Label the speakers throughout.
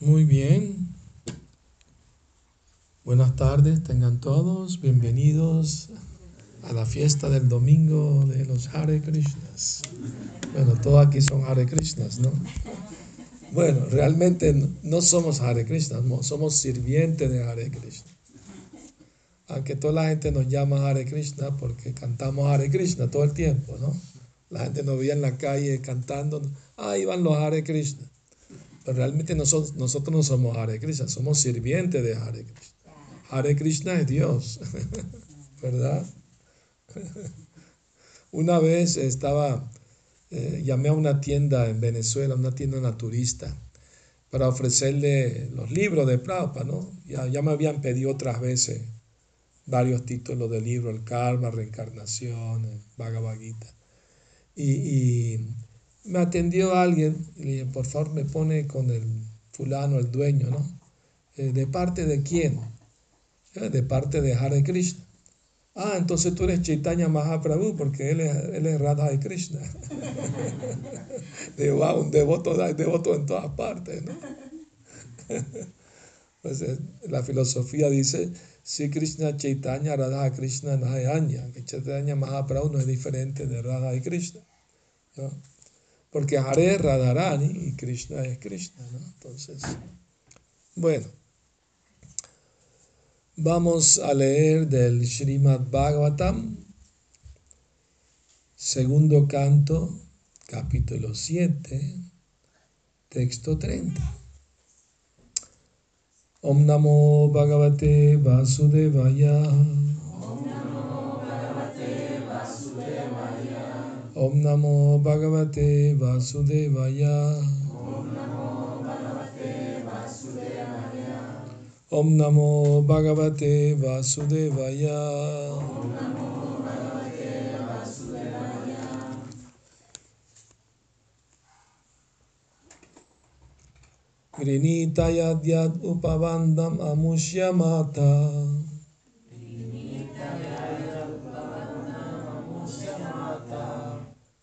Speaker 1: Muy bien. Buenas tardes, tengan todos bienvenidos a la fiesta del domingo de los Hare Krishnas. Bueno, todos aquí son Hare Krishnas, ¿no? Bueno, realmente no somos Hare Krishnas, somos sirvientes de Hare Krishna. Aunque toda la gente nos llama Hare Krishna porque cantamos Hare Krishna todo el tiempo, ¿no? La gente nos veía en la calle cantando, ahí van los Hare Krishna. Pero realmente nosotros, nosotros no somos Hare Krishna, somos sirvientes de Hare Krishna. Hare Krishna es Dios, ¿verdad? Una vez estaba, eh, llamé a una tienda en Venezuela, una tienda naturista, para ofrecerle los libros de Prabhupada, ¿no? Ya, ya me habían pedido otras veces varios títulos de libros, el karma, reencarnación, el Bhagavad Gita. Y, me atendió alguien y le por favor me pone con el fulano, el dueño, ¿no? Eh, ¿De parte de quién? Eh, de parte de Hare Krishna. Ah, entonces tú eres Chaitanya Mahaprabhu porque él es, él es Radha y Krishna. de wow, un devoto, devoto en todas partes, ¿no? eh, la filosofía dice, si Krishna Chaitanya Radha Krishna Nayanya, que Chaitanya Mahaprabhu no es diferente de Radha Krishna. Porque Hare Radharani y Krishna es Krishna. ¿no? Entonces, bueno. Vamos a leer del Srimad Bhagavatam, segundo canto, capítulo 7, texto 30. Om Namo Bhagavate Vasudevaya. Vasudevaya. Om Namo Bhagavate Vasudevaya. Om Namo Bhagavate Vasudevaya. Om Namo Bhagavate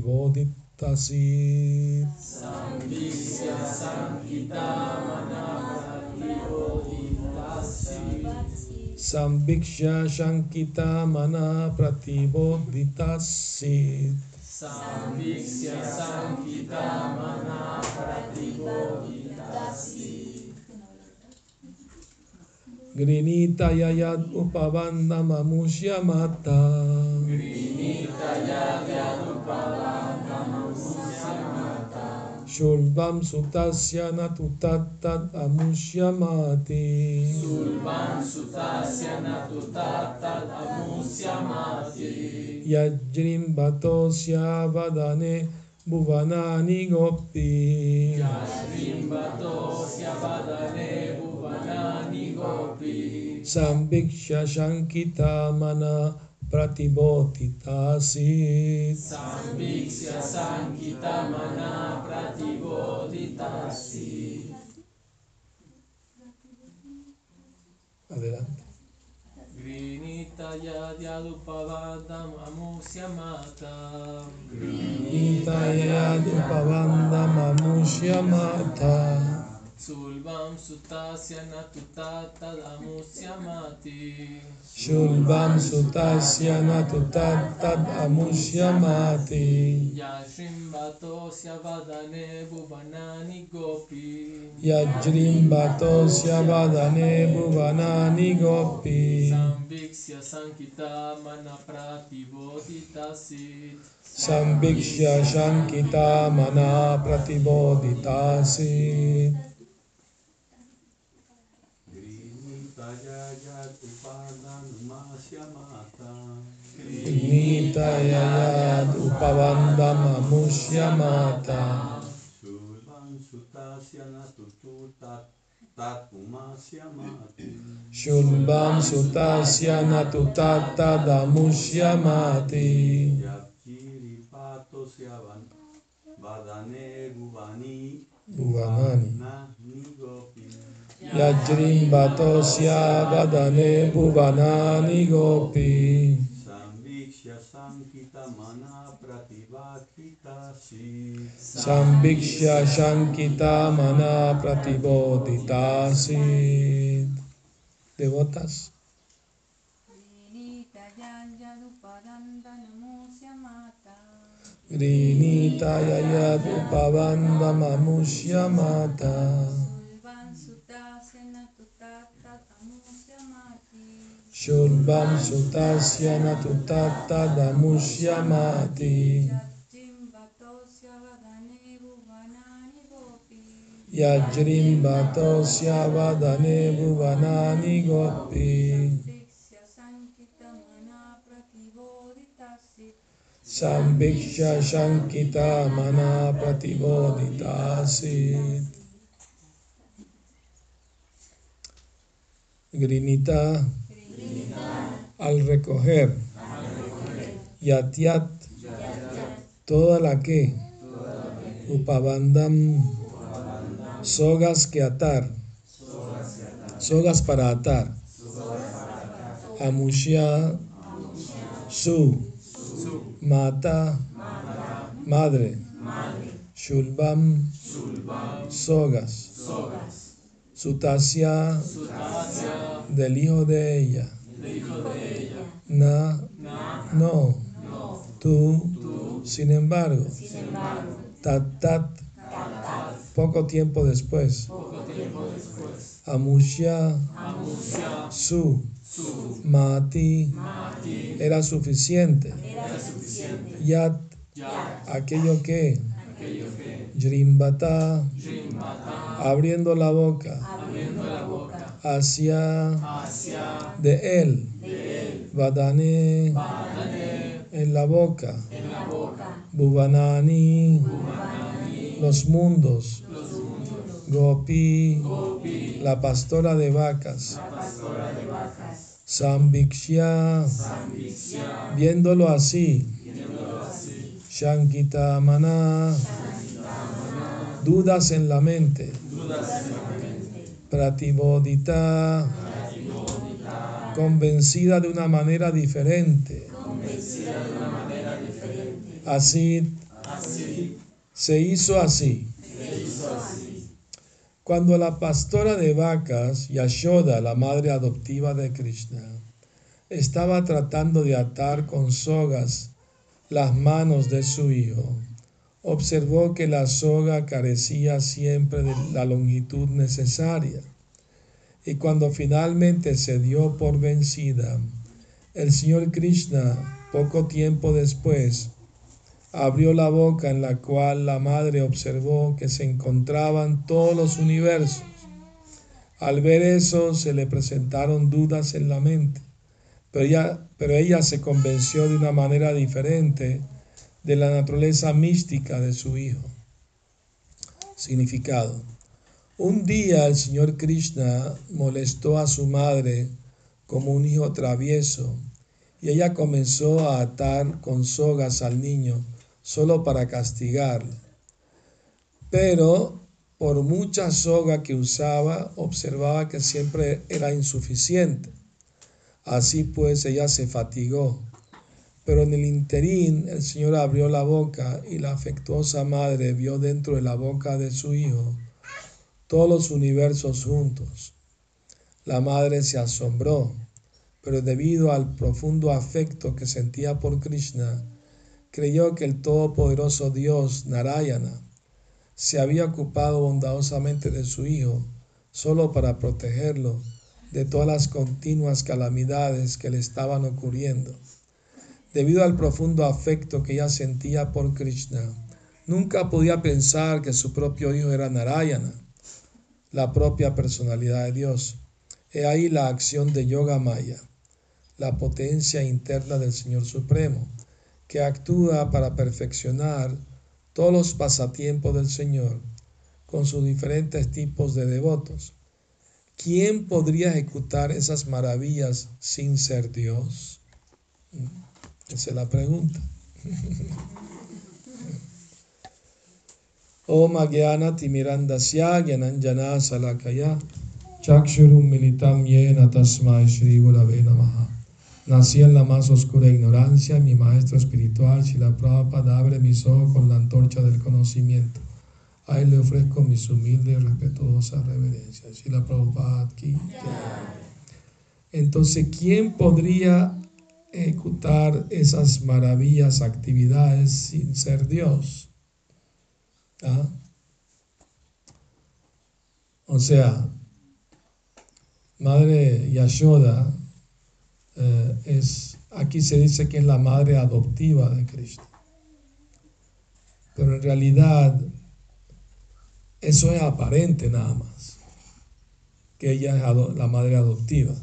Speaker 1: gopi. Sambiksha shankita mana pratibodit tasit.
Speaker 2: Sambhishya sankita
Speaker 1: Sambiksha shankita mana pratibodhitasit.
Speaker 2: Sambiksha sankita mana pratibodhitasit.
Speaker 1: Grinita yayad upavandam amushyamata.
Speaker 2: Grinita yayad upavandam
Speaker 1: Shulvam sutasya natutat amushyamati.
Speaker 2: Shulvam sutasya natutat amushyamati.
Speaker 1: Yajrim batosya vadane bhuvanani gopi.
Speaker 2: Yajrim batosya vadane bhuvanani gopi.
Speaker 1: Sambiksha shankita mana pratibodhitasit.
Speaker 2: Sambiksha sankita mana pratibodhitasit.
Speaker 1: Adelante.
Speaker 2: Grinita yadyadupavadam amusyamata.
Speaker 1: Grinita yadupavandam amushyamata.
Speaker 2: Sulvam sutasya natutata amusyamati.
Speaker 1: Shulvam sutasya natutat amushyamati.
Speaker 2: Yashrim batosya vadane bhuvanani gopi.
Speaker 1: Yajrim batosya vadane bhuvanani gopi.
Speaker 2: Sambiksya sankita mana pratibodhitasit.
Speaker 1: Sambiksha shankita mana pratibodhitasit.
Speaker 2: Grinita
Speaker 3: Yayat Upadanmasya Mata
Speaker 1: Nitayayat Upavandamamushya Mata
Speaker 3: Sulvan Sutasya Natututat Tatpumasya Mati
Speaker 1: Shulbam Sutasya Natutata Damushya Mati
Speaker 3: Yapchiri Patosya Van Vadane Guvani
Speaker 1: Bhuvanani
Speaker 3: Na Nigopi
Speaker 1: Yajrim Batosya Vadane Bhuvanani Gopi.
Speaker 3: Samvikshya Sankita Mana Pratibhakita Si.
Speaker 1: Sambhikshya Shankita Mana Pratibodhitasit Devotas.
Speaker 4: Nitayayadupavandanamusya mata.
Speaker 1: Grinita Yayad Upavandamamushya Mata
Speaker 4: mati
Speaker 1: Shulbam Sutasya Natutata Damushya Mati.
Speaker 4: Yajjim vatosya vadane bhuvanani gopi
Speaker 1: Yajrim Batosya Vadane Bhuvanani Gopi.
Speaker 4: Diksya sankita mana pratibodhitasi.
Speaker 1: Sambhiksha Shankita Mana Pratibodhitasit Grinita al recoger. Yatyat toda la que Upavandam sogas que atar sogas para atar. Amushya su Mata, madre, Shulbam, sogas, Sutasya, del hijo de ella, Na, no, tú, sin embargo, Tat, tat, poco tiempo después, Amushya, su, Mati, era suficiente. Yat, aquello que, Jrimbata, abriendo la boca, hacia, de él, Vadane, en la boca, Bhuvanani, los mundos, Gopi, la pastora de vacas, Sambhikshya, viéndolo así, Shankita Mana, dudas en la mente, Pratibodhita, convencida de una manera diferente, así, se hizo así. Cuando la pastora de vacas, Yashoda, la madre adoptiva de Krishna, estaba tratando de atar con sogas las manos de su hijo, observó que la soga carecía siempre de la longitud necesaria. Y cuando finalmente se dio por vencida, el Señor Krishna, poco tiempo después, abrió la boca en la cual la madre observó que se encontraban todos los universos. Al ver eso se le presentaron dudas en la mente, pero ella, pero ella se convenció de una manera diferente de la naturaleza mística de su hijo. Significado. Un día el Señor Krishna molestó a su madre como un hijo travieso y ella comenzó a atar con sogas al niño solo para castigarle. Pero por mucha soga que usaba, observaba que siempre era insuficiente. Así pues ella se fatigó. Pero en el interín el Señor abrió la boca y la afectuosa madre vio dentro de la boca de su hijo todos los universos juntos. La madre se asombró, pero debido al profundo afecto que sentía por Krishna, creyó que el todopoderoso Dios Narayana se había ocupado bondadosamente de su hijo solo para protegerlo de todas las continuas calamidades que le estaban ocurriendo. Debido al profundo afecto que ella sentía por Krishna, nunca podía pensar que su propio hijo era Narayana, la propia personalidad de Dios. He ahí la acción de Yoga Maya, la potencia interna del Señor Supremo, que actúa para perfeccionar todos los pasatiempos del Señor con sus diferentes tipos de devotos. ¿Quién podría ejecutar esas maravillas sin ser Dios? Esa es la pregunta. Gyananjana Salakaya Chakshurum Militam Yena Tasmai Shri Gurave Namaha. Nací en la más oscura ignorancia, mi maestro espiritual, Shila Prabhupada, abre mis ojos con la antorcha del conocimiento. A él le ofrezco mis humildes y respetuosas reverencias. Shila Prabhupada aquí. Entonces, ¿quién podría ejecutar esas maravillas, actividades sin ser Dios? O sea, Madre Yashoda eh, es, aquí se dice que es la madre adoptiva de Cristo. Pero en realidad eso es aparente nada más, que ella es la madre adoptiva.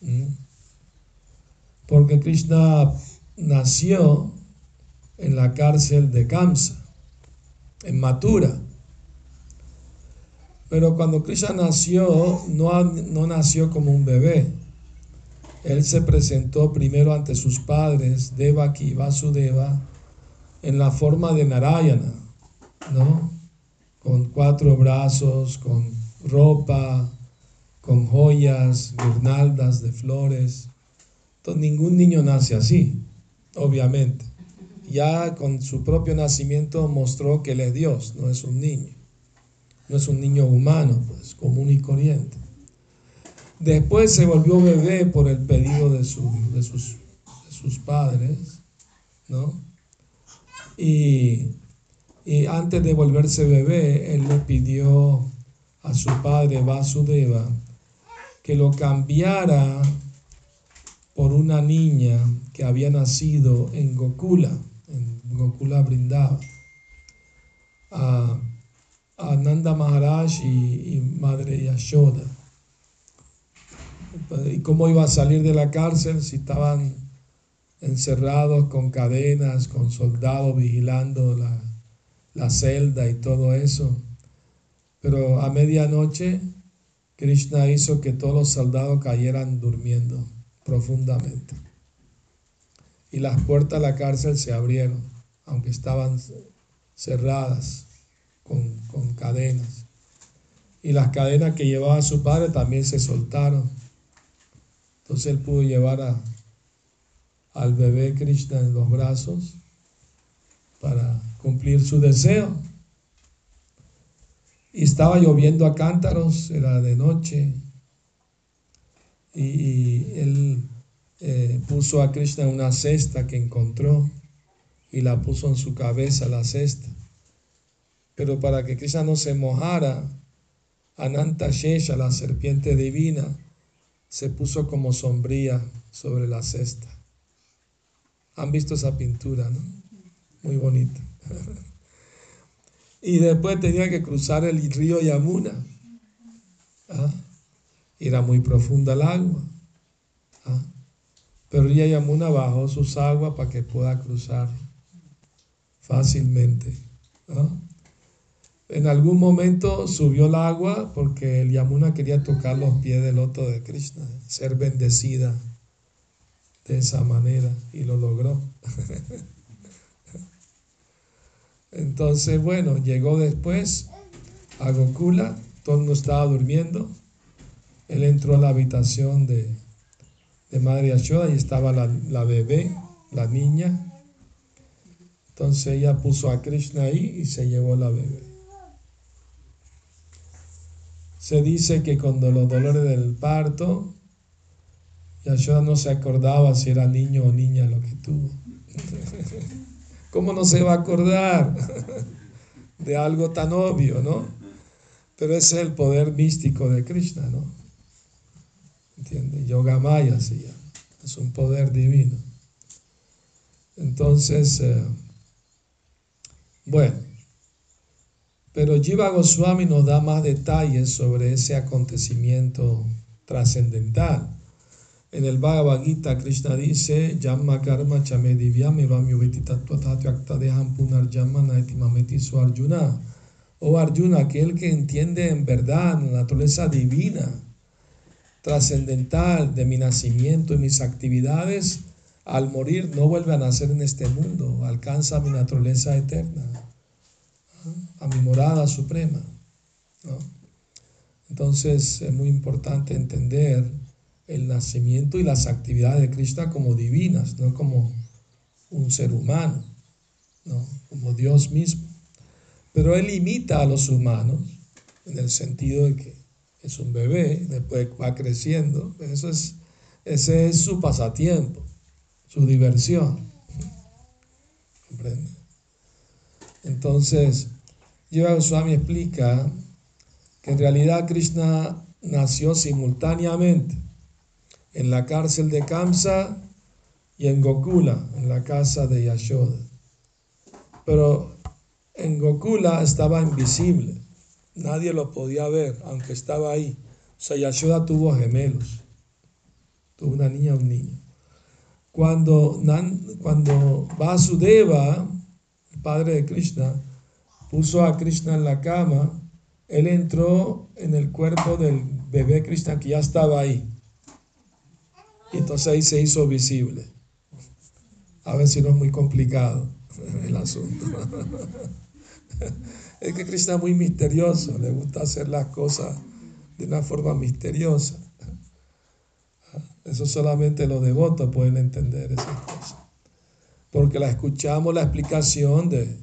Speaker 1: ¿Mm? Porque Krishna nació en la cárcel de Kamsa, en Mathura. Pero cuando Krishna nació, no, no nació como un bebé, él se presentó primero ante sus padres, Devaki y Vasudeva, en la forma de Narayana, ¿no? Con cuatro brazos, con ropa, con joyas, guirnaldas de flores. Entonces, ningún niño nace así, obviamente. Ya con su propio nacimiento mostró que él es Dios, no es un niño. No es un niño humano, pues, común y corriente. Después se volvió bebé por el pedido de, de, sus, sus, padres, ¿no? Y, y, antes de volverse bebé, él le pidió a su padre Vasudeva que lo cambiara por una niña que había nacido en Gokula, Gokula Brindava, a, Nanda Maharaj y, y Madre Yashoda y cómo iba a salir de la cárcel si estaban encerrados con cadenas, con soldados vigilando la, la celda y todo eso. Pero a medianoche Krishna hizo que todos los soldados cayeran durmiendo profundamente. Y las puertas de la cárcel se abrieron, aunque estaban cerradas con, con cadenas. Y las cadenas que llevaba su padre también se soltaron. Entonces él pudo llevar a, al bebé Krishna en los brazos para cumplir su deseo. Y estaba lloviendo a cántaros, era de noche. Y, él eh, puso a Krishna en una cesta que encontró y la puso en su cabeza la cesta. Pero para que Krishna no se mojara, Ananta Shesha, la serpiente divina, se puso como sombría sobre la cesta. Han visto esa pintura, ¿no? Muy bonita. y después tenía que cruzar el río Yamuna. ¿Ah? Era muy profunda el agua. ¿Ah? Pero el Yamuna bajó sus aguas para que pueda cruzar fácilmente. ¿Ah? En algún momento subió el agua porque el Yamuna quería tocar los pies del loto de Krishna, ser bendecida de esa manera y lo logró. Entonces, bueno, llegó después a Gokula, todo el mundo estaba durmiendo. Él entró a la habitación de, de Madre Yashoda y estaba la, la bebé, la niña. Entonces ella puso a Krishna ahí y se llevó la bebé. Se dice que cuando los dolores del parto, Yashoda no se acordaba si era niño o niña lo que tuvo. ¿Cómo no se va a acordar de algo tan obvio, no? Pero ese es el poder místico de Krishna, ¿no? ¿Entiendes? Yoga Maya se llama. Es un poder divino. Entonces, eh, bueno, Pero Jiva Goswami nos da más detalles sobre ese acontecimiento trascendental. En el Bhagavad Gita, Krishna dice, Yamma karma chame divyam evam tattvatatyaktadeham punarjamma naitimameti su Arjuna. Oh Arjuna, aquel que entiende en verdad la naturaleza divina, trascendental de mi nacimiento y mis actividades, al morir no vuelve a nacer en este mundo, alcanza mi naturaleza eterna, a mi morada suprema. Entonces es muy importante entender el nacimiento y las actividades de Krishna como divinas, no como un ser humano, ¿no? como Dios mismo. Pero Él imita a los humanos en el sentido de que es un bebé, después va creciendo. Eso es, ese es su pasatiempo, su diversión. ¿Comprende? Entonces, Yoga Goswami explica que en realidad Krishna nació simultáneamente en la cárcel de Kamsa y en Gokula, en la casa de Yashoda. Pero en Gokula estaba invisible, nadie lo podía ver, aunque estaba ahí. O sea, Yashoda tuvo gemelos, tuvo una niña y un niño. Cuando, cuando Vasudeva, el padre de Krishna, puso a Krishna en la cama, él entró en el cuerpo del bebé Krishna que ya estaba ahí. Y entonces ahí se hizo visible. A ver si no es muy complicado el asunto. Es que Krishna es muy misterioso, le gusta hacer las cosas de una forma misteriosa. Eso solamente los devotos pueden entender esas cosas. Porque la escuchamos la explicación de,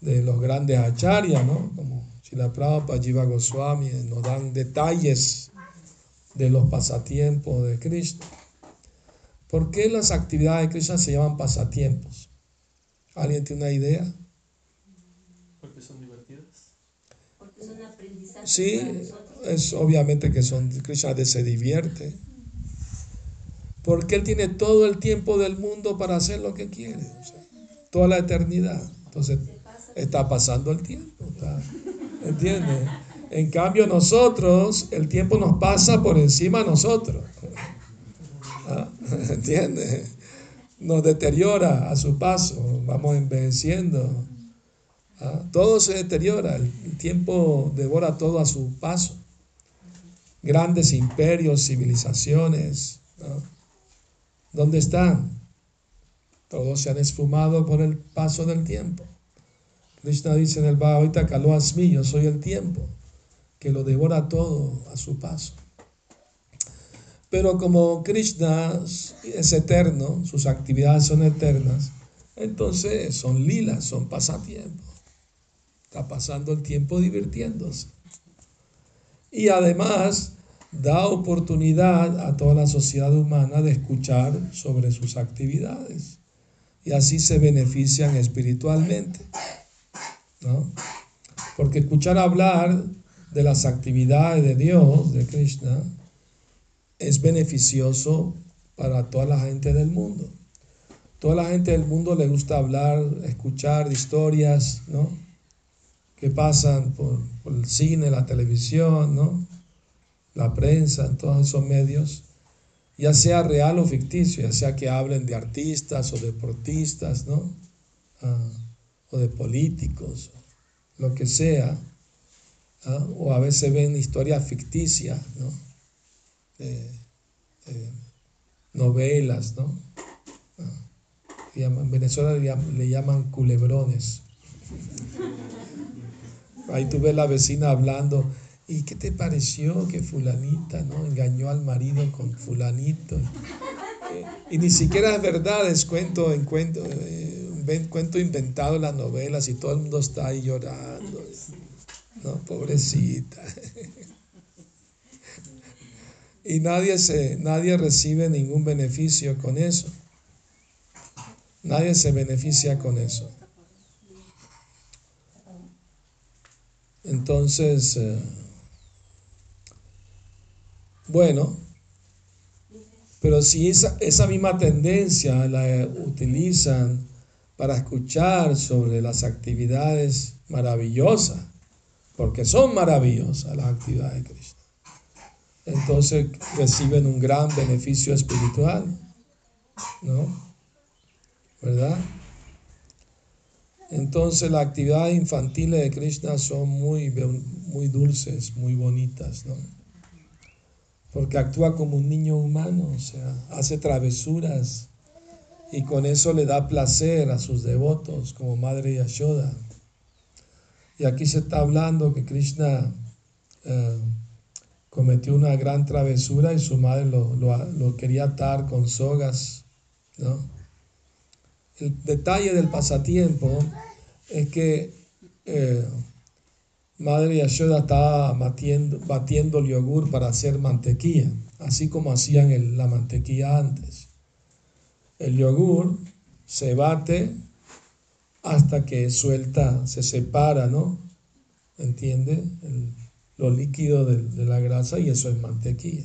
Speaker 1: de los grandes acharyas, ¿no? Como Srila Prabhupada, Jiva Goswami, nos dan detalles de los pasatiempos de Krishna. ¿Por qué las actividades de Krishna se llaman pasatiempos? ¿Alguien tiene una idea?
Speaker 2: Porque son divertidas.
Speaker 5: Porque son aprendizajes
Speaker 1: Sí,
Speaker 5: para nosotros.
Speaker 1: es obviamente que son Krishna de se divierte. Porque él tiene todo el tiempo del mundo para hacer lo que quiere, toda la eternidad. Entonces está pasando el tiempo, está- ¿entiendes? En cambio nosotros, el tiempo nos pasa por encima de nosotros. ¿Ah? ¿Entiendes? Nos deteriora a su paso, vamos envejeciendo. ¿Ah? Todo se deteriora, el tiempo devora todo a su paso. Grandes imperios, civilizaciones. ¿Dónde están? Todos se han esfumado por el paso del tiempo. Krishna dice en el Bhagavad Gita, yo soy el tiempo, que lo devora todo a su paso. Pero como Krishna es eterno, sus actividades son eternas, entonces son lilas, son pasatiempos. Está pasando el tiempo divirtiéndose. Y además da oportunidad a toda la sociedad humana de escuchar sobre sus actividades. Y así se benefician espiritualmente. ¿no? Porque escuchar hablar de las actividades de Dios, de Krishna, es beneficioso para toda la gente del mundo. Toda la gente del mundo le gusta hablar, escuchar historias, ¿no? Que pasan por, por el cine, la televisión, ¿no? La prensa, en todos esos medios, ya sea real o ficticio, ya sea que hablen de artistas o deportistas, ¿no? Ah, o de políticos, lo que sea, ¿ah? o a veces ven historias ficticias, ¿no? Novelas, ¿no? Ah, en Venezuela le llaman, le llaman culebrones. Ahí tú ves la vecina hablando, ¿y qué te pareció que fulanita, ¿no? Engañó al marido con fulanito. Eh, Y ni siquiera es verdad, es cuento, en cuento, eh, ven- cuento inventado en las novelas y todo el mundo está ahí llorando. No, pobrecita. Y nadie, se, nadie recibe ningún beneficio con eso. Nadie se beneficia con eso. Entonces, eh, bueno, pero si esa, esa misma tendencia la utilizan para escuchar sobre las actividades maravillosas porque son maravillosas las actividades de Krishna. Entonces reciben un gran beneficio espiritual, ¿no? ¿Verdad? Entonces las actividades infantiles de Krishna son muy, muy dulces, muy bonitas, ¿no? Porque actúa como un niño humano, o sea, hace travesuras y con eso le da placer a sus devotos como Madre Yashoda. Y aquí se está hablando que Krishna eh, cometió una gran travesura y su madre lo, lo quería atar con sogas, ¿no? El detalle del pasatiempo es que eh, Madre Yashoda estaba batiendo, batiendo el yogur para hacer mantequilla, así como hacían la mantequilla antes. El yogur se bate hasta que suelta, se separa, ¿no? ¿Entiende? lo líquido de, la grasa y eso es mantequilla.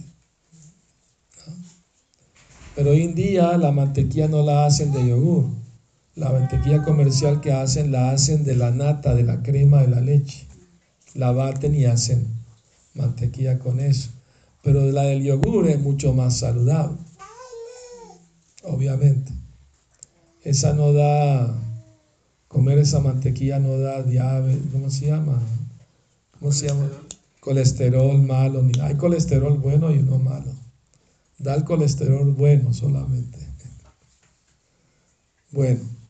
Speaker 1: Pero hoy en día la mantequilla no la hacen de yogur. La mantequilla comercial que hacen la hacen de la nata, de la crema, de la leche. La baten y hacen mantequilla con eso. Pero la del yogur es mucho más saludable. Obviamente. Esa no da, comer esa mantequilla no da diabetes, ¿cómo se llama? ¿Cómo se llama? Colesterol malo. Hay colesterol bueno y uno malo. Da el colesterol bueno solamente. Bueno.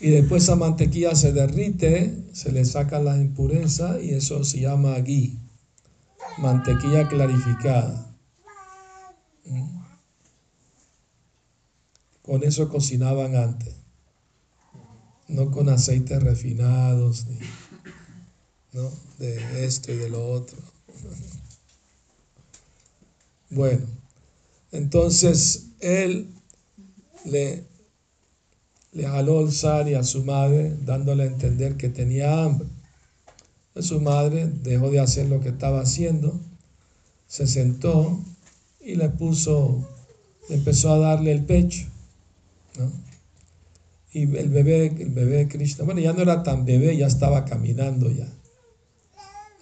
Speaker 1: Y después esa mantequilla se derrite, se le sacan las impurezas y eso se llama ghee, mantequilla clarificada. ¿Mm? Con eso cocinaban antes, no con aceites refinados, ni, ¿no? de esto y de lo otro. Bueno, entonces él le le jaló el sari a su madre, dándole a entender que tenía hambre. Su madre dejó de hacer lo que estaba haciendo, se sentó y le puso, empezó a darle el pecho. Y el bebé, el bebé de Krishna, bueno, ya no era tan bebé, ya estaba caminando ya.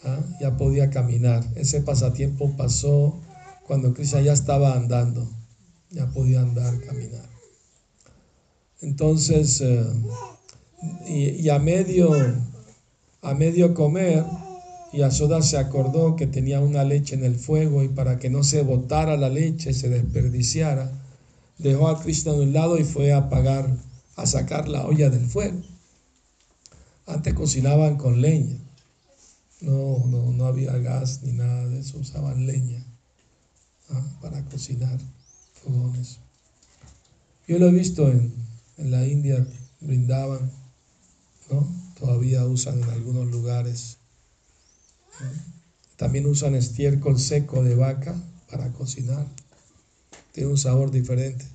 Speaker 1: ¿ah? Ya podía caminar. Ese pasatiempo pasó cuando Krishna ya estaba andando, ya podía andar, caminar. Entonces, eh, y, a medio a medio comer, Yasoda se acordó que tenía una leche en el fuego y para que no se botara la leche, se desperdiciara, dejó a Krishna de un lado y fue a apagar, a sacar la olla del fuego. Antes cocinaban con leña. No, no, no había gas ni nada de eso, usaban leña ¿ah? para cocinar fogones. Yo lo he visto en, en la India brindaban, ¿no? Todavía usan en algunos lugares. También usan estiércol seco de vaca para cocinar. Tiene un sabor diferente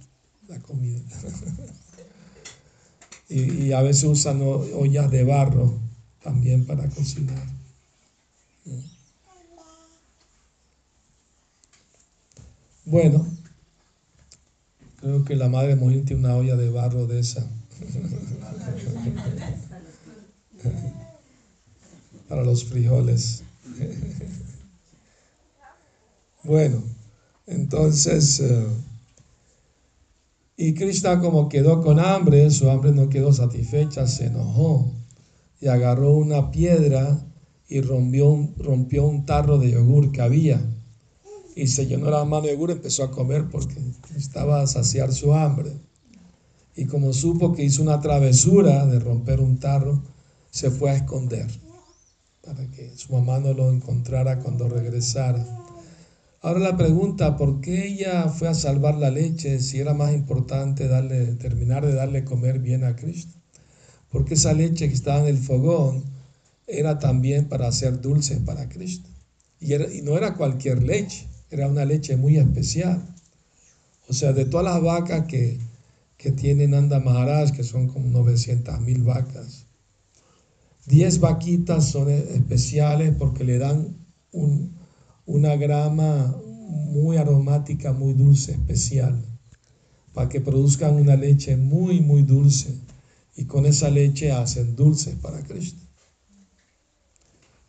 Speaker 1: la comida. y, a veces usan ollas de barro también para cocinar. Bueno, Creo que la madre Mojín tiene una olla de barro de esa. Para los frijoles. Bueno, entonces, eh, y Krishna como quedó con hambre, su hambre no quedó satisfecha, se enojó y agarró una piedra y rompió rompió un tarro de yogur que había y se llenó la mano de yogur, empezó a comer porque estaba a saciar su hambre. Y como supo que hizo una travesura de romper un tarro, se fue a esconder para que su mamá no lo encontrara cuando regresara. Ahora la pregunta, ¿por qué ella fue a salvar la leche si era más importante darle, terminar de darle comer bien a Cristo? Porque esa leche que estaba en el fogón era también para hacer dulce para Cristo. Y, y no era cualquier leche, era una leche muy especial. O sea, de todas las vacas que, que tiene Nanda Maharaj, que son como 900 mil vacas, 10 vaquitas son especiales porque le dan una grama muy aromática, muy dulce, especial, para que produzcan una leche muy, muy dulce. Y con esa leche hacen dulces para Cristo.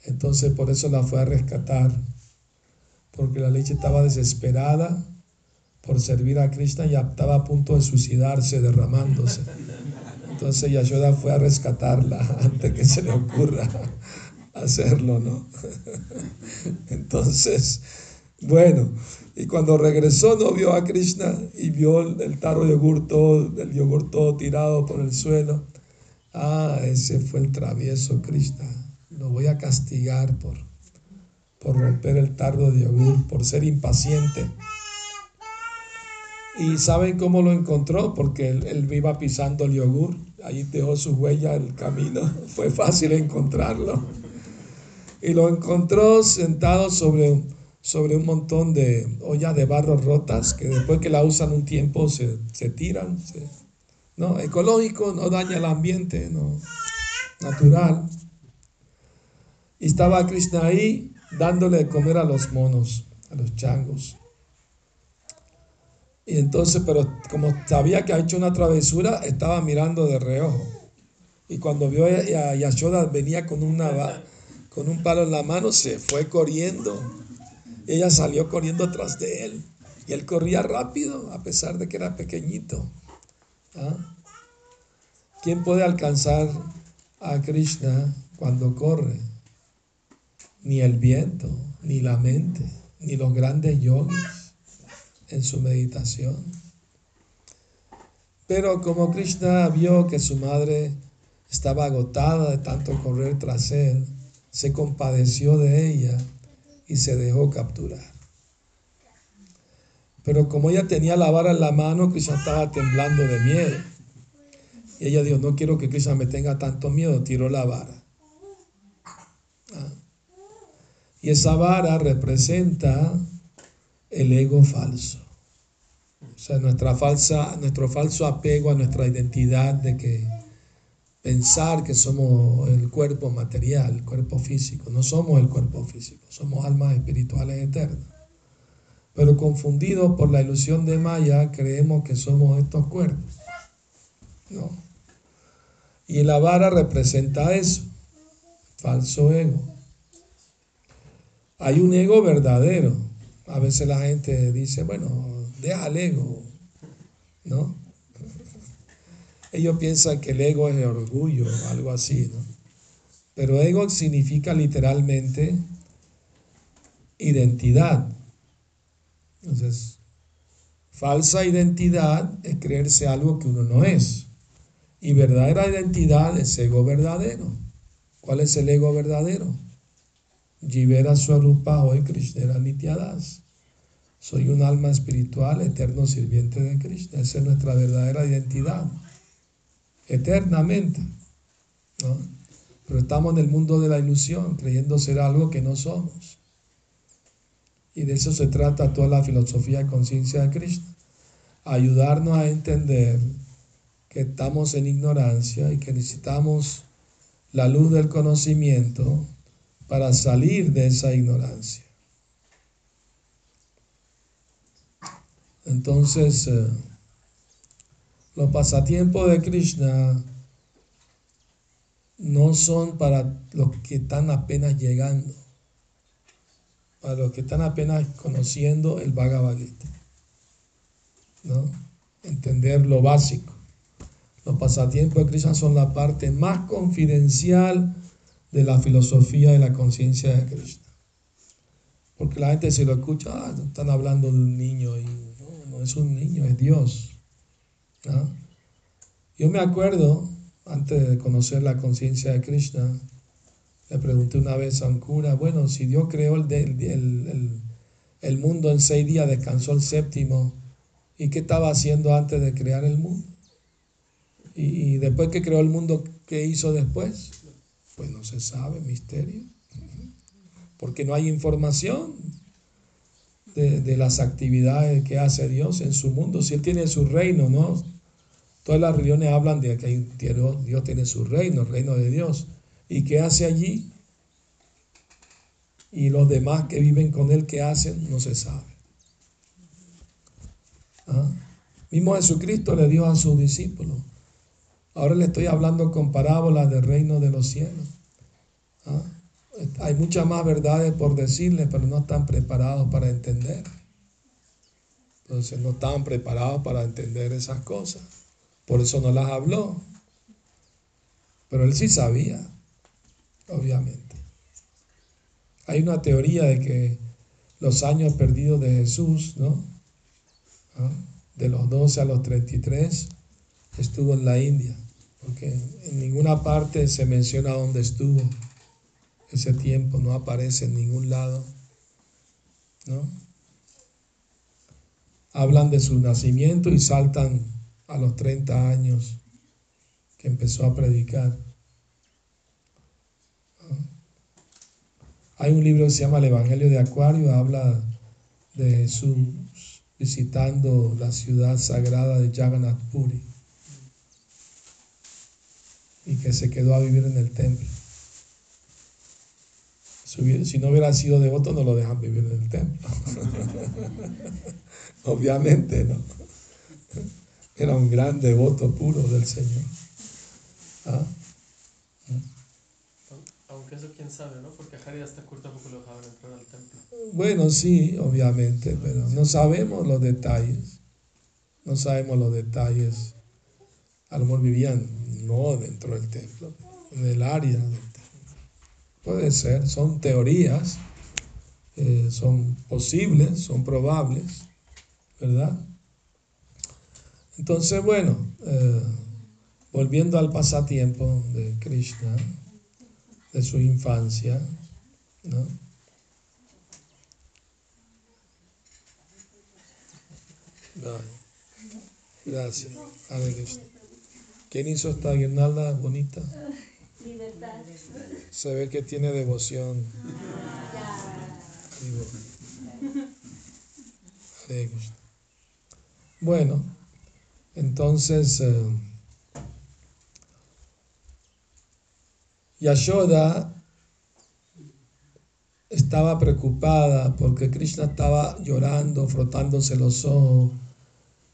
Speaker 1: Entonces por eso la fue a rescatar, porque la leche estaba desesperada por servir a Krishna y estaba a punto de suicidarse, derramándose. Entonces Yashoda fue a rescatarla antes que se le ocurra hacerlo, ¿no? Entonces, bueno, y cuando regresó no vio a Krishna y vio el tarro de yogur el yogur tirado por el suelo. Ah, ese fue el travieso Krishna. Lo voy a castigar por, por romper el tarro de yogur, por ser impaciente. ¿Y saben cómo lo encontró? Porque él, él iba pisando el yogur, ahí dejó su huella el camino, fue fácil encontrarlo. Y lo encontró sentado sobre, sobre un montón de ollas de barro rotas que después que la usan un tiempo se, se tiran. no, ecológico, no daña el ambiente, no, natural. Y estaba Krishna ahí dándole de comer a los monos, a los changos. Y entonces, pero como sabía que ha hecho una travesura, estaba mirando de reojo. Y cuando vio a Yashoda venía con, con un palo en la mano, se fue corriendo. Ella salió corriendo atrás de él. Y él corría rápido, a pesar de que era pequeñito. ¿Ah? ¿Quién puede alcanzar a Krishna cuando corre? Ni el viento, ni la mente, ni los grandes yogis en su meditación. Pero como Krishna vio que su madre estaba agotada de tanto correr tras él, se compadeció de ella y se dejó capturar. Pero como ella tenía la vara en la mano, Krishna estaba temblando de miedo. Y ella dijo, no quiero que Krishna me tenga tanto miedo, tiró la vara. Ah. Y esa vara representa el ego falso. O sea, nuestra falsa, nuestro falso apego a nuestra identidad de que pensar que somos el cuerpo material, el cuerpo físico. No somos el cuerpo físico, somos almas espirituales eternas. Pero confundidos por la ilusión de Maya, creemos que somos estos cuerpos. No. Y la vara representa eso, falso ego. Hay un ego verdadero. A veces la gente dice, bueno, deja el ego, ¿no? Ellos piensan que el ego es el orgullo, algo así, ¿no? Pero ego significa literalmente identidad. Entonces, falsa identidad es creerse algo que uno no es. Y verdadera identidad es ego verdadero. ¿Cuál es el ego verdadero? Jivera Swarupa hoy Krishna Nityadas. Soy un alma espiritual, eterno sirviente de Krishna. Esa es nuestra verdadera identidad. Eternamente. ¿no? Pero estamos en el mundo de la ilusión, creyendo ser algo que no somos. Y de eso se trata toda la filosofía de conciencia de Krishna. Ayudarnos a entender que estamos en ignorancia y que necesitamos la luz del conocimiento para salir de esa ignorancia. Entonces, eh, los pasatiempos de Krishna no son para los que están apenas llegando, para los que están apenas conociendo el Bhagavad Gita. ¿no? Entender lo básico. Los pasatiempos de Krishna son la parte más confidencial de la filosofía de la conciencia de Krishna. Porque la gente se lo escucha, ah, están hablando de un niño y no, no es un niño, es Dios. ¿no? Yo me acuerdo, antes de conocer la conciencia de Krishna, le pregunté una vez a un cura, bueno, si Dios creó el, el- el- el mundo en seis días, descansó el séptimo, ¿y qué estaba haciendo antes de crear el mundo? Y, y después que creó el mundo, ¿qué hizo después? Pues no se sabe, misterio. Porque no hay información de, de las actividades que hace Dios en su mundo. Si Él tiene su reino, ¿no? Todas las religiones hablan de que Dios tiene su reino, el reino de Dios. ¿Y qué hace allí? Y los demás que viven con Él, ¿qué hacen? No se sabe. ¿Ah? Mismo Jesucristo le dijo a sus discípulos, ahora le estoy hablando con parábolas del reino de los cielos. ¿Ah? Hay muchas más verdades por decirles, pero no están preparados para entender. Entonces no estaban preparados para entender esas cosas. Por eso no las habló. Pero él sí sabía, obviamente. Hay una teoría de que los años perdidos de Jesús, ¿no? ¿Ah? De los 12 a los 33, estuvo en la India. Porque en ninguna parte se menciona dónde estuvo ese tiempo, no aparece en ningún lado. ¿no? Hablan de su nacimiento y saltan a los 30 años que empezó a predicar. Hay un libro que se llama El Evangelio de Acuario, habla de Jesús visitando la ciudad sagrada de Jagannath Puri y que se quedó a vivir en el templo. Si no hubiera sido devoto, no lo dejan vivir en el templo. Obviamente, ¿no? Era un gran devoto puro del Señor. ¿Ah?
Speaker 2: Aunque eso quién sabe, ¿no? Porque a hasta Kurt tampoco lo dejaban entrar al templo.
Speaker 1: Bueno, sí, obviamente, pero no sabemos los detalles. No sabemos los detalles. A lo vivían no dentro del templo, en el área del templo. Puede ser, son teorías, eh, son posibles, son probables, ¿verdad? Entonces, bueno, eh, volviendo al pasatiempo de Krishna, de su infancia, ¿no? Gracias. ¿Quién hizo esta guirnalda bonita?
Speaker 5: Libertad.
Speaker 1: Se ve que tiene devoción. Bueno, entonces eh, Yashoda estaba preocupada porque Krishna estaba llorando, frotándose los ojos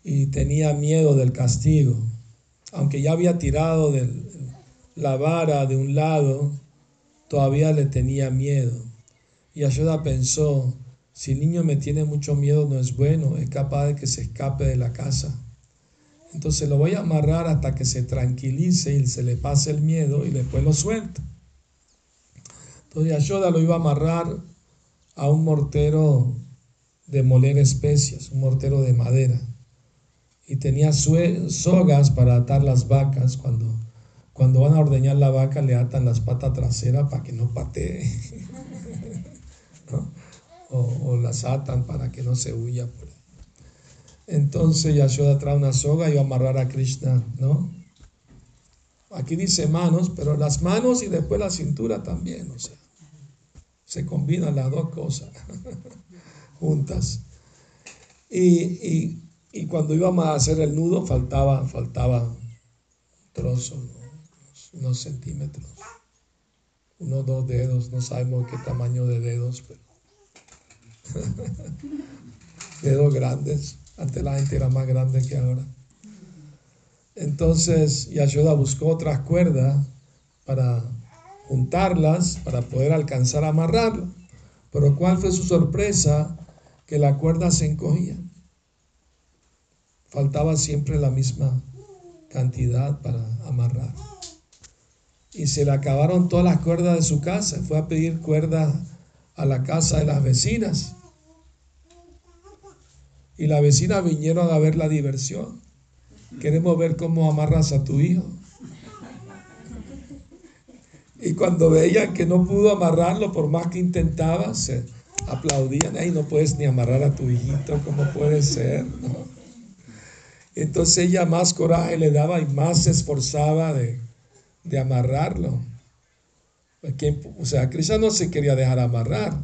Speaker 1: y tenía miedo del castigo. Aunque ya había tirado la vara de un lado, todavía le tenía miedo. Y Yashoda pensó, si el niño me tiene mucho miedo no es bueno, es capaz de que se escape de la casa. Entonces lo voy a amarrar hasta que se tranquilice y se le pase el miedo y después lo suelto. Entonces Yashoda lo iba a amarrar a un mortero de moler especias, un mortero de madera. Y tenía sogas para atar las vacas. Cuando, cuando van a ordeñar la vaca le atan las patas traseras para que no patee. O, las atan para que no se huya por entonces Yashoda trae una soga y va a amarrar a Krishna, ¿no? Aquí dice manos, pero las manos y después la cintura también, o sea, se combinan las dos cosas juntas. Y, cuando íbamos a hacer el nudo faltaba, faltaba un trozo, unos centímetros, unos dos dedos, no sabemos qué tamaño de dedos, pero dedos grandes. Antes la gente era más grande que ahora. Entonces Yashoda buscó otras cuerdas para juntarlas, para poder alcanzar a amarrarlo. Pero ¿cuál fue su sorpresa? Que la cuerda se encogía. Faltaba siempre la misma cantidad para amarrar. Y se le acabaron todas las cuerdas de su casa. Fue a pedir cuerdas a la casa de las vecinas y la vecina vinieron a ver la diversión. Queremos ver cómo amarras a tu hijo. Y cuando veían que no pudo amarrarlo, por más que intentaba, se aplaudían. Ay, no puedes ni amarrar a tu hijito, ¿cómo puede ser? Entonces ella más coraje le daba y más se esforzaba de, amarrarlo. O sea, Krishna no se quería dejar amarrar.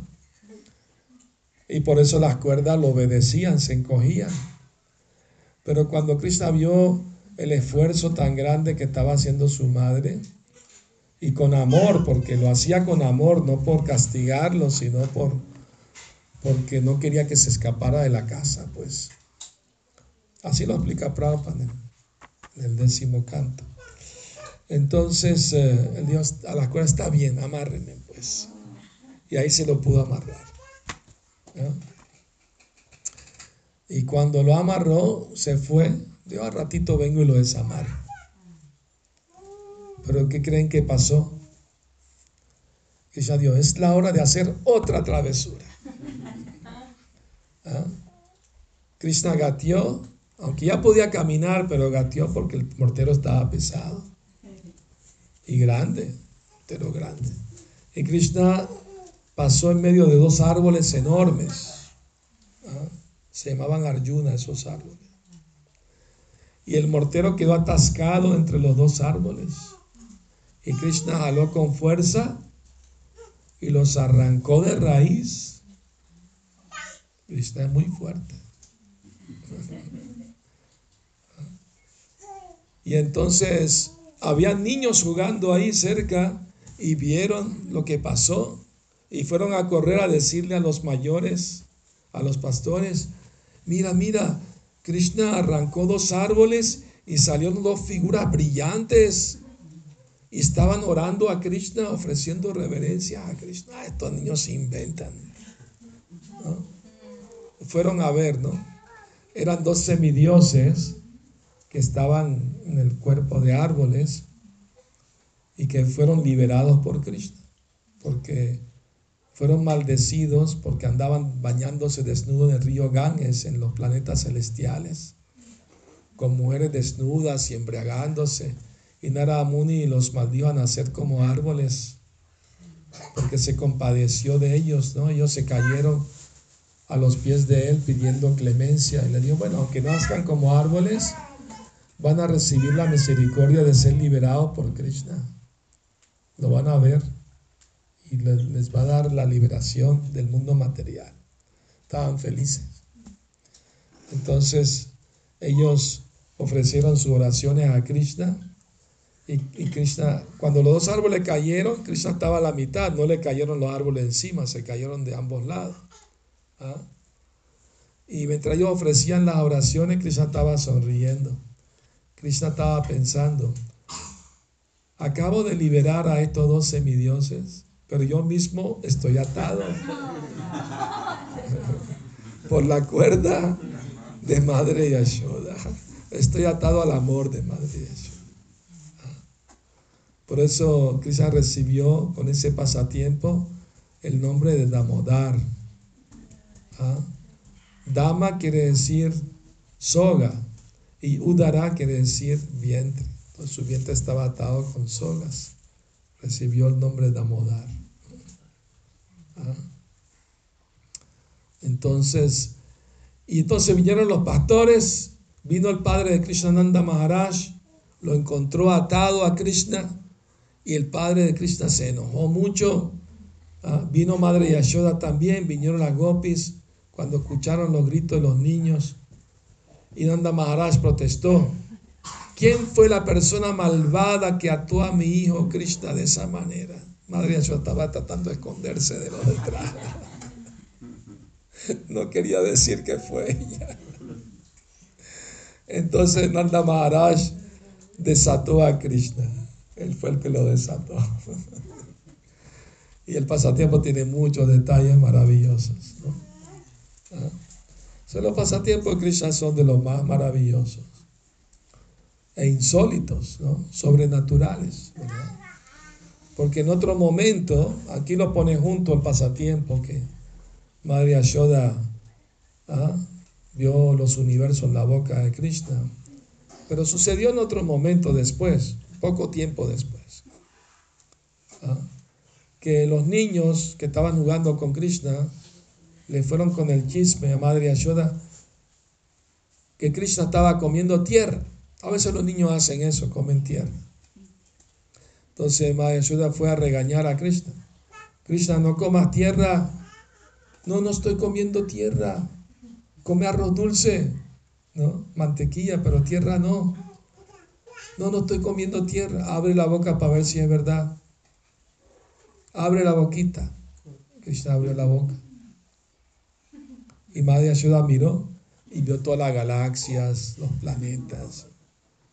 Speaker 1: Y por eso las cuerdas lo obedecían, se encogían. Pero cuando Krishna vio el esfuerzo tan grande que estaba haciendo su madre, y con amor, porque lo hacía con amor, no por castigarlo, sino por porque no quería que se escapara de la casa, pues. Así lo explica Prabhupada en el décimo canto. Entonces, eh, el Dios a la cuerda está bien, amárrenme, pues. y ahí se lo pudo amarrar. Y cuando lo amarró, se fue. Yo al ratito vengo y lo desamarro. Pero ¿qué creen que pasó? Que ya Dios, es la hora de hacer otra travesura. ¿Ah? Krishna gateó, aunque ya podía caminar, pero gateó porque el mortero estaba pesado y grande, mortero grande. Y Krishna pasó en medio de dos árboles enormes. ¿Ah? Se llamaban Arjuna esos árboles. Y el mortero quedó atascado entre los dos árboles. Y Krishna jaló con fuerza y los arrancó de raíz. Krishna es muy fuerte. Y entonces había niños jugando ahí cerca y vieron lo que pasó y fueron a correr a decirle a los mayores, a los pastores, mira, mira, Krishna arrancó dos árboles y salieron dos figuras brillantes y estaban orando a Krishna, ofreciendo reverencia a Krishna. Estos niños se inventan. ¿no? Fueron a ver, ¿no? Eran dos semidioses que estaban en el cuerpo de árboles y que fueron liberados por Krishna, porque fueron maldecidos porque andaban bañándose desnudos en el río Ganges, en los planetas celestiales, con mujeres desnudas y embriagándose. Y Narada Muni los maldijo a nacer como árboles, porque se compadeció de ellos, ¿no? Ellos se cayeron a los pies de él pidiendo clemencia y le dijo, bueno, aunque nazcan como árboles, van a recibir la misericordia de ser liberados por Krishna. Lo van a ver y les va a dar la liberación del mundo material. Estaban felices. Entonces ellos ofrecieron sus oraciones a Krishna y, y, Krishna, cuando los dos árboles cayeron, Krishna estaba a la mitad, no le cayeron los árboles encima, se cayeron de ambos lados. ¿Ah? Y mientras ellos ofrecían las oraciones, Krishna estaba sonriendo. Krishna estaba pensando, acabo de liberar a estos dos semidioses pero yo mismo estoy atado por la cuerda de Madre Yashoda. Estoy atado al amor de Madre Yashoda. Por eso Krishna recibió con ese pasatiempo el nombre de Damodar. ¿Ah? Dama quiere decir soga y Udara quiere decir vientre. Entonces su vientre estaba atado con sogas. Recibió el nombre de Damodar. ¿Ah? Entonces, y entonces vinieron los pastores, vino el padre de Krishnananda Maharaj, lo encontró atado a Krishna y el padre de Krishna se enojó mucho. ¿Ah? Vino Madre Yashoda también, vinieron las gopis cuando escucharon los gritos de los niños. Y Nanda Maharaj protestó. ¿Quién fue la persona malvada que ató a mi hijo Krishna de esa manera? Madre estaba tratando de esconderse de los detrás. No quería decir que fue ella. Entonces Nanda Maharaj desató a Krishna. Él fue el que lo desató. Y el pasatiempo tiene muchos detalles maravillosos. ¿no? Los pasatiempos de Krishna son de los más maravillosos e insólitos, ¿no? sobrenaturales. Porque en otro momento, aquí lo pone junto al pasatiempo que Madre Ashoda ¿ah? vio los universos en la boca de Krishna. Pero sucedió en otro momento después, poco tiempo después. ¿ah? Que los niños que estaban jugando con Krishna le fueron con el chisme a Madre Ashoda que Krishna estaba comiendo tierra. A veces los niños hacen eso, comen tierra. Entonces Madre Ashoda fue a regañar a Krishna. Krishna, no comas tierra. No, no estoy comiendo tierra. Come arroz dulce, ¿no? Mantequilla, pero tierra no. No, no estoy comiendo tierra. Abre la boca para ver si es verdad. Abre la boquita. Krishna abrió la boca. Y Madre Ashoda miró y vio todas las galaxias, los planetas.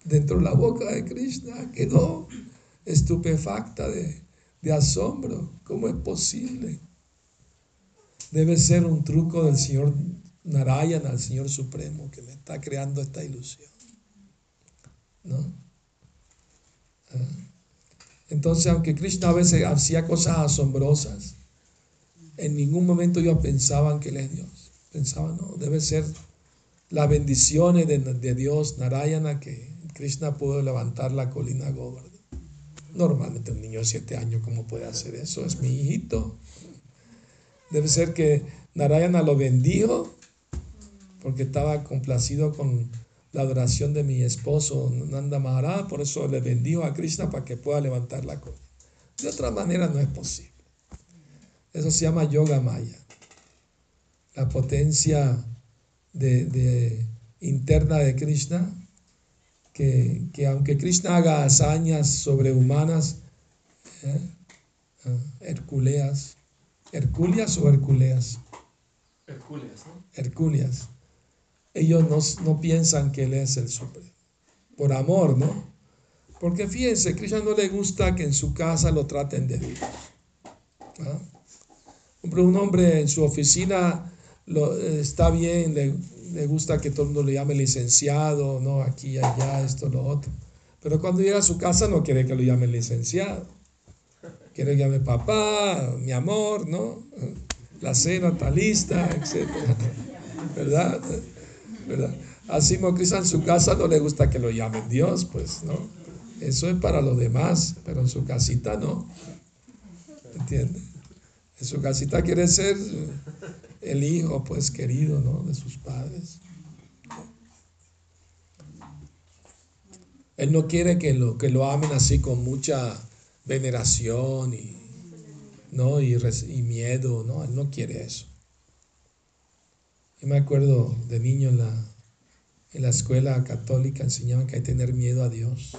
Speaker 1: Dentro de la boca de Krishna quedó estupefacta de, de asombro. ¿Cómo es posible? Debe ser un truco del señor Narayana, el señor supremo, que me está creando esta ilusión. ¿No? Ah. Entonces, aunque Krishna a veces hacía cosas asombrosas, en ningún momento ellos pensaban que Él es Dios. Pensaban, no, debe ser las bendiciones de, de Dios, Narayana, que Krishna pudo levantar la colina Govardhan. Normalmente un niño de siete años, ¿cómo puede hacer eso? Es mi hijito. Debe ser que Narayana lo bendijo porque estaba complacido con la adoración de mi esposo Nanda Maharaj, por eso le bendijo a Krishna para que pueda levantar la colina. De otra manera no es posible. Eso se llama yoga maya. La potencia de, interna de Krishna, que, aunque Krishna haga hazañas sobrehumanas, ¿eh? Ah, Herculeas, Herculeas o Herculeas.
Speaker 2: Herculeas, ¿no?
Speaker 1: Herculeas. Ellos no, no piensan que Él es el supremo. Por amor, ¿no? Porque fíjense, Krishna no le gusta que en su casa lo traten de Dios. ¿Ah? Un hombre en su oficina lo, está bien, le, gusta que todo el mundo le llame licenciado, no, aquí, allá, esto, lo otro. Pero cuando llega a su casa no quiere que lo llame licenciado. Quiere que llame papá, mi amor, ¿no? La cena está lista, etc. ¿Verdad? ¿Verdad? Así Mocrisa en su casa no le gusta que lo llamen Dios, pues, ¿no? Eso es para los demás, pero en su casita no. ¿Entiendes? En su casita quiere ser el hijo, pues querido, ¿no? De sus padres. Él no quiere que lo, que lo amen así con mucha veneración y, ¿no? y, miedo, ¿no? Él no quiere eso. Yo me acuerdo de niño en la, en la escuela católica enseñaban que hay que tener miedo a Dios.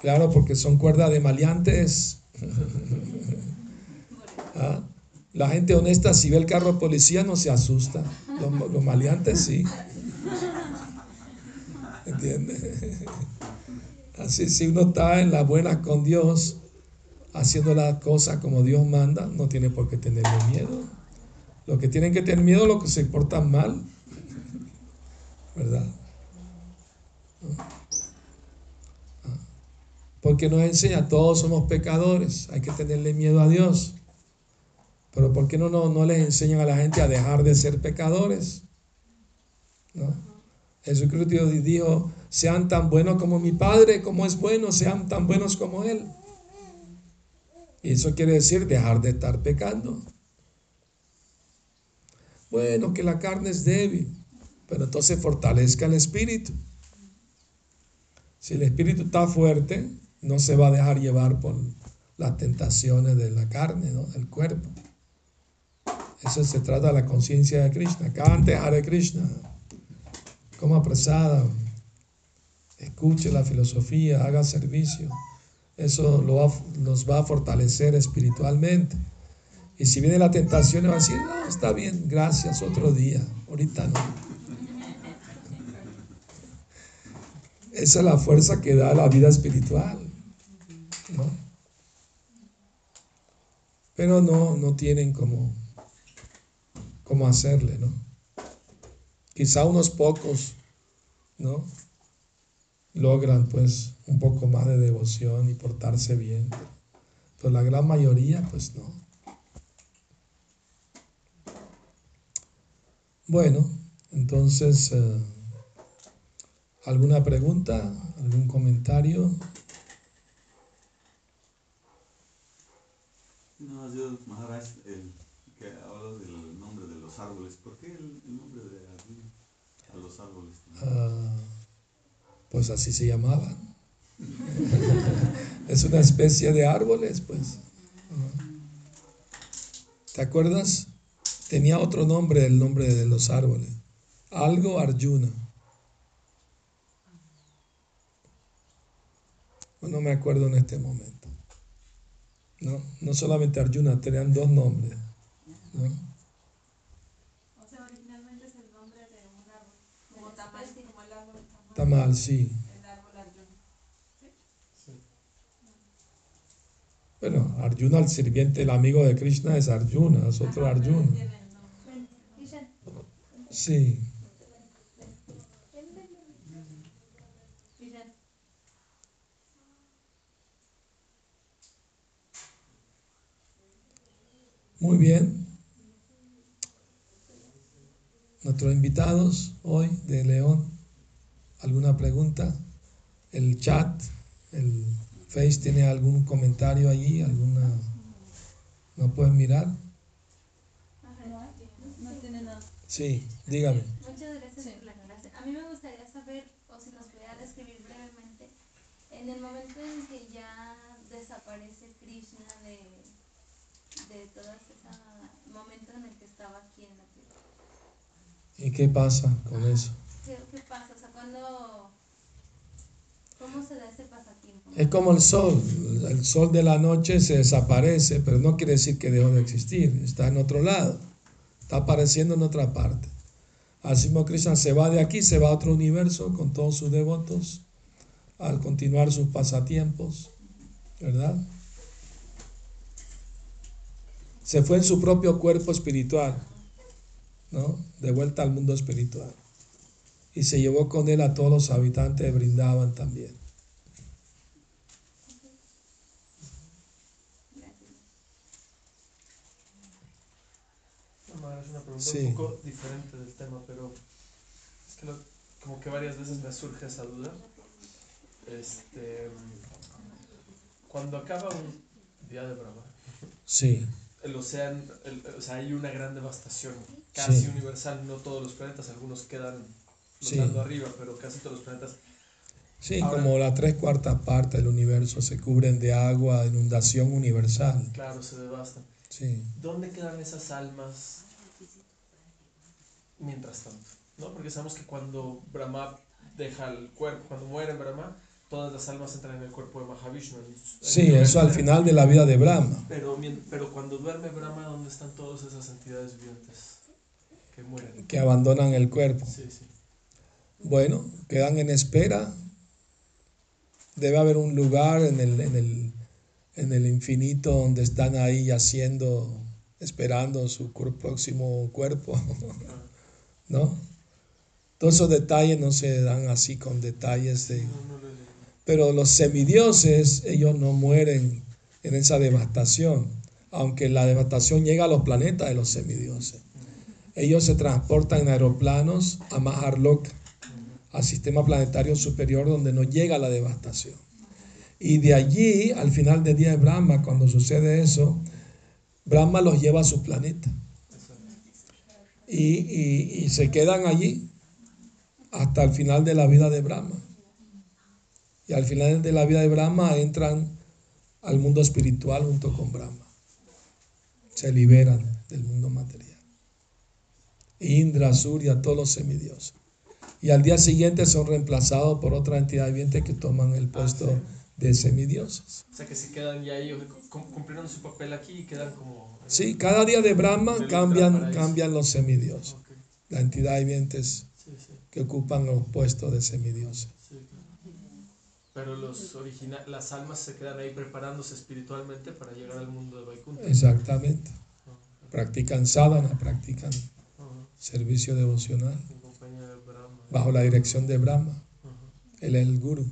Speaker 1: Claro, porque son cuerdas de maleantes ¿Ah? La gente honesta, si ve el carro de policía, no se asusta. Los, maleantes sí. ¿Entiendes? Así, si uno está en la buena con Dios, haciendo las cosas como Dios manda, no tiene por qué tenerle miedo. Lo que tienen que tener miedo los que se portan mal. ¿Verdad? porque nos enseña, todos somos pecadores, hay que tenerle miedo a Dios. Pero ¿por qué no, no, no les enseñan a la gente a dejar de ser pecadores? ¿No? Jesucristo dijo, sean tan buenos como mi Padre, como es bueno, sean tan buenos como Él. Y eso quiere decir dejar de estar pecando. Bueno, que la carne es débil, pero entonces fortalezca el espíritu. Si el espíritu está fuerte, no se va a dejar llevar por las tentaciones de la carne, del cuerpo. Eso se trata de la conciencia de Krishna. Cante Hare Krishna. Como apresada. Escuche la filosofía, haga servicio. Eso lo nos va a fortalecer espiritualmente. Y si viene la tentación, va a decir, no, está bien, gracias, otro día. Ahorita no. Esa es la fuerza que da la vida espiritual. Pero no, no tienen como, como hacerle, ¿no? Quizá unos pocos, ¿no? Logran pues un poco más de devoción y portarse bien. Pero la gran mayoría pues no. Bueno, entonces, eh, ¿alguna pregunta? ¿Algún comentario?
Speaker 3: No, yo, Maharaj, el, que habla del nombre de árboles. ¿Por qué el, nombre de a los árboles?
Speaker 1: Ah, pues así se llamaban. es una especie de árboles, pues. ¿Te acuerdas? Tenía otro nombre el nombre de los árboles. Algo Arjuna. No me acuerdo en este momento. No, no solamente Arjuna, tenían dos nombres. ¿no?
Speaker 4: O sea, originalmente es el nombre de un árbol, como tamal, como el tamal.
Speaker 1: Tamal, sí. Bueno, Arjuna, el sirviente, el amigo de Krishna es Arjuna, es otro Arjuna. Sí, muy bien. Nuestros invitados hoy de León, ¿alguna pregunta? El chat, el Face tiene algún comentario allí, alguna... ¿No pueden mirar?
Speaker 5: No tiene nada.
Speaker 1: Sí, dígame.
Speaker 6: Muchas gracias
Speaker 5: Sí.
Speaker 6: por la clase. A mí me gustaría saber, o si nos pudiera describir brevemente, en el momento en que ya desaparece Krishna de, de todo ese momento en el que estaba aquí en la tierra.
Speaker 1: ¿Y qué pasa con eso?
Speaker 6: ¿Qué, pasa? O sea, ¿cuándo, ¿cómo se da ese pasatiempo?
Speaker 1: Es como el sol, el sol de la noche se desaparece, pero no quiere decir que dejó de existir, está en otro lado, está apareciendo en otra parte. Así como Krishna se va de aquí, se va a otro universo con todos sus devotos, al continuar sus pasatiempos, ¿verdad? Se fue en su propio cuerpo espiritual, ¿no? De vuelta al mundo espiritual. Y se llevó con él a todos los habitantes de Brindavan también.
Speaker 2: Es una pregunta
Speaker 1: Sí.
Speaker 2: un poco diferente del tema, pero es que lo- como que varias veces me surge esa duda. Este, cuando acaba un día de Brahma,
Speaker 1: Sí.
Speaker 2: el océano, el- o sea, hay una gran devastación casi
Speaker 1: Sí.
Speaker 2: universal, no todos los planetas, algunos quedan
Speaker 1: Sí.
Speaker 2: flotando arriba, pero casi todos los planetas.
Speaker 1: Sí,
Speaker 2: Ahora-
Speaker 1: como las tres cuartas partes del universo se cubren de agua, inundación universal.
Speaker 2: Claro, se devastan.
Speaker 1: Sí,
Speaker 2: ¿Dónde quedan esas almas mientras tanto? ¿No? Porque sabemos que cuando Brahma deja el cuerpo, cuando muere Brahma, todas las almas entran en el cuerpo de Mahavishnu.
Speaker 1: sí, eso al final de la vida de Brahma.
Speaker 2: Pero, pero cuando duerme Brahma, ¿dónde están todas esas entidades vivientes que mueren?
Speaker 1: que abandonan el cuerpo.
Speaker 2: Sí, sí.
Speaker 1: Bueno, quedan en espera. Debe haber un lugar en el, en el, en el infinito donde están ahí yaciendo, esperando su próximo cuerpo, ¿no? Todos esos detalles no se dan así con detalles de... Pero los semidioses, ellos no mueren en esa devastación, aunque la devastación llega a los planetas de los semidioses. Ellos se transportan en aeroplanos a Maharloka, al sistema planetario superior donde no llega la devastación. Y de allí, al final del día de Brahma, cuando sucede eso, Brahma los lleva a su planeta. Y, y- y se quedan allí hasta el final de la vida de Brahma. Y al final de la vida de Brahma entran al mundo espiritual junto con Brahma. Se liberan del mundo material. Indra, Surya, todos los semidioses. Y al día siguiente son reemplazados por otra entidad viviente que toman el puesto de semidioses.
Speaker 2: O sea que si quedan ya cum- cumplieron su papel aquí y quedan como...
Speaker 1: Sí, cada día de Brahma cambian, cambian los semidioses.
Speaker 2: Ok,
Speaker 1: La entidad vivientes
Speaker 2: Sí, sí,
Speaker 1: que ocupan los puestos de semidioses.
Speaker 2: Pero los las almas se quedan ahí preparándose espiritualmente para llegar al mundo de Vaikuntha.
Speaker 1: Exactamente. Practican sadhana, practican servicio devocional
Speaker 2: En compañía de Brahma.
Speaker 1: Bajo la dirección de Brahma. Él es el guru.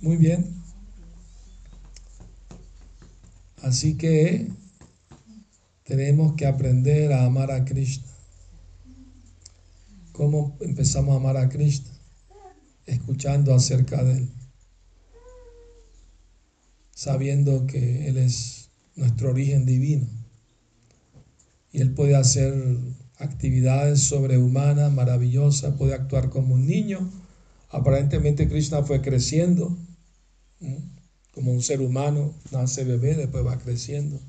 Speaker 1: Muy bien. Así que tenemos que aprender a amar a Krishna. ¿Cómo empezamos a amar a Krishna? Escuchando acerca de Él. Sabiendo que Él es nuestro origen divino. Y Él puede hacer actividades sobrehumanas, maravillosas, puede actuar como un niño. Aparentemente Krishna fue creciendo como un ser humano, nace bebé, después va creciendo.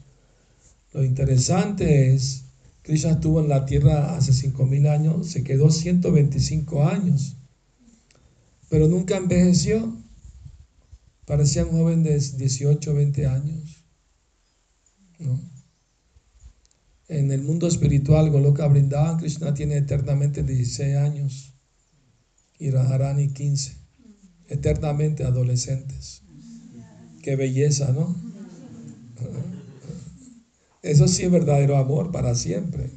Speaker 1: Lo interesante es, Krishna estuvo en la tierra hace 5.000 años, se quedó 125 años, pero nunca envejeció. Parecía un joven de 18, 20 años. ¿no? En el mundo espiritual, Goloka Brindavan, Krishna tiene eternamente 16 años y Radharani 15. eternamente adolescentes. Qué belleza, ¿no? Eso sí es verdadero amor para siempre.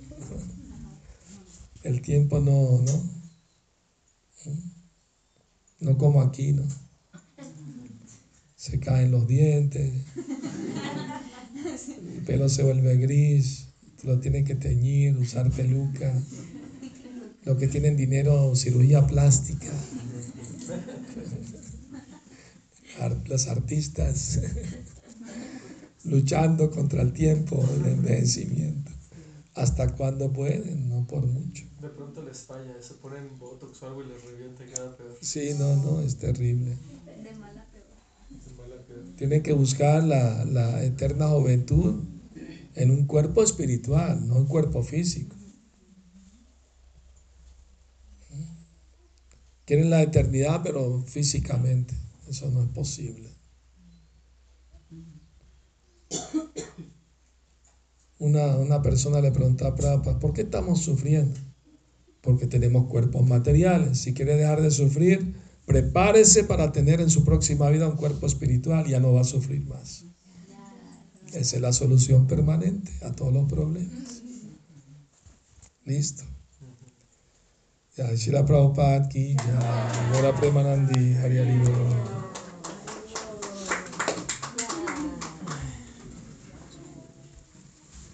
Speaker 1: El tiempo no, ¿no? No como aquí, ¿no? Se caen los dientes, el pelo se vuelve gris, lo tienen que teñir, usar peluca. Los que tienen dinero, cirugía plástica. Los artistas luchando contra el tiempo del envejecimiento. ¿Hasta cuándo pueden? No por mucho.
Speaker 2: De pronto les falla, se ponen botox o algo y les revienta queda peor.
Speaker 1: Sí, no, no, es terrible.
Speaker 6: De mala a peor.
Speaker 2: De mala peor.
Speaker 1: Tienen que buscar la, la eterna juventud en un cuerpo espiritual, no un cuerpo físico. Quieren la eternidad, pero físicamente. Eso no es posible. Una, una persona le preguntaba a Prabhupada, ¿por qué estamos sufriendo? Porque tenemos cuerpos materiales. Si quiere dejar de sufrir, prepárese para tener en su próxima vida un cuerpo espiritual, ya no va a sufrir más. Esa es la solución permanente a todos los problemas. Listo. Ya, Shila Prabhupada ki, ya, Gora Premanandi, Hari.